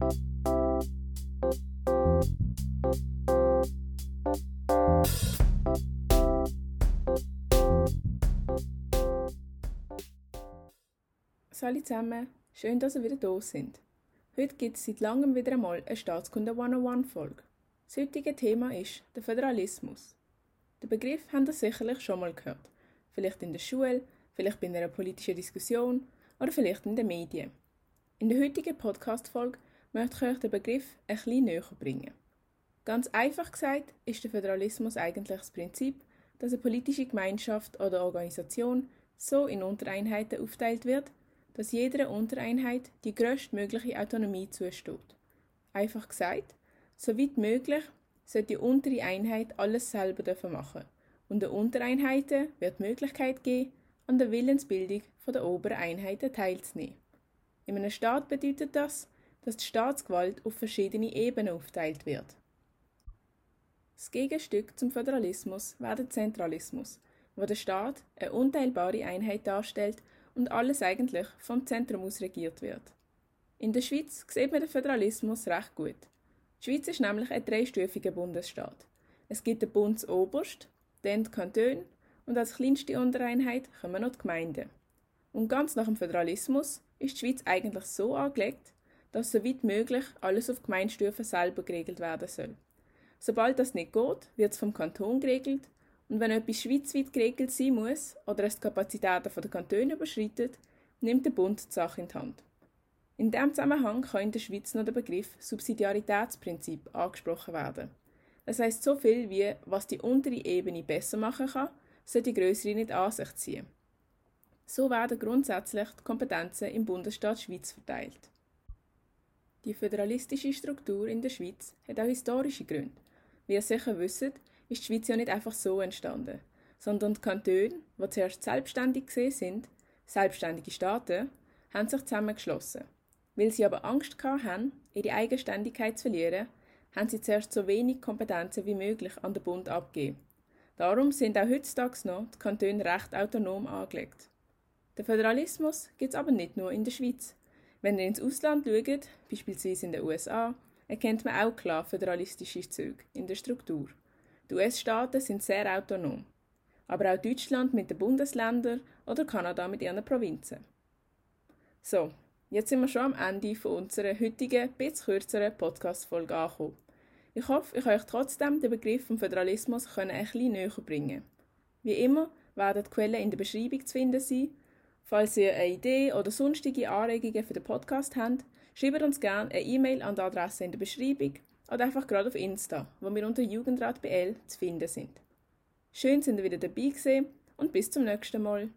Hallo zusammen, schön, dass ihr wieder da sind. Heute gibt es seit langem wieder einmal eine Staatskunde 101-Folge. Das heutige Thema ist der Föderalismus. Den Begriff habt ihr sicherlich schon mal gehört. Vielleicht in der Schule, vielleicht bei einer politischen Diskussion oder vielleicht in den Medien. In der heutigen Podcast-Folge möchte ich euch den Begriff ein bisschen näher bringen. Ganz einfach gesagt ist der Föderalismus eigentlich das Prinzip, dass eine politische Gemeinschaft oder Organisation so in Untereinheiten aufteilt wird, dass jeder Untereinheit die größtmögliche Autonomie zusteht. Einfach gesagt, so weit möglich sollte die untere Einheit alles selber machen und den Untereinheiten wird die Möglichkeit geben, an der Willensbildung der oberen Einheiten teilzunehmen. In einem Staat bedeutet das, dass die Staatsgewalt auf verschiedene Ebenen aufteilt wird. Das Gegenstück zum Föderalismus wäre der Zentralismus, wo der Staat eine unteilbare Einheit darstellt und alles eigentlich vom Zentrum aus regiert wird. In der Schweiz sieht man den Föderalismus recht gut. Die Schweiz ist nämlich ein dreistufiger Bundesstaat. Es gibt den Bundsoberst, dann die Kantone und als kleinste Untereinheit kommen noch die Gemeinden. Und ganz nach dem Föderalismus ist die Schweiz eigentlich so angelegt, dass so weit möglich alles auf Gemeinstufe selber geregelt werden soll. Sobald das nicht geht, wird es vom Kanton geregelt und wenn etwas schweizweit geregelt sein muss oder es die Kapazitäten der Kantone überschreitet, nimmt der Bund die Sache in die Hand. In diesem Zusammenhang kann in der Schweiz noch der Begriff Subsidiaritätsprinzip angesprochen werden. Das heißt so viel wie, was die untere Ebene besser machen kann, soll die größere nicht an sich ziehen. So werden grundsätzlich die Kompetenzen im Bundesstaat Schweiz verteilt. Die föderalistische Struktur in der Schweiz hat auch historische Gründe. Wie ihr sicher wisst, ist die Schweiz ja nicht einfach so entstanden, sondern die Kantone, die zuerst selbstständig gesehen sind, selbstständige Staaten, haben sich zusammengeschlossen. Weil sie aber Angst hatten, ihre Eigenständigkeit zu verlieren, haben sie zuerst so wenig Kompetenzen wie möglich an den Bund abgegeben. Darum sind auch heutzutage noch die Kantone recht autonom angelegt. Der Föderalismus gibt es aber nicht nur in der Schweiz. Wenn ihr ins Ausland schaut, beispielsweise in den USA, erkennt man auch klar föderalistische Züge in der Struktur. Die US-Staaten sind sehr autonom, aber auch Deutschland mit den Bundesländern oder Kanada mit ihren Provinzen. So, jetzt sind wir schon am Ende von unserer heutigen, bisschen kürzeren Podcast-Folge angekommen. Ich hoffe, ich euch trotzdem den Begriff vom Föderalismus können ein bisschen näher bringen. Wie immer werden die Quellen in der Beschreibung zu finden sein. Falls ihr eine Idee oder sonstige Anregungen für den Podcast habt, schreibt uns gerne eine E-Mail an die Adresse in der Beschreibung oder einfach gerade auf Insta, wo wir unter Jugendrat BL zu finden sind. Schön, sind ihr wieder dabei gewesen und bis zum nächsten Mal.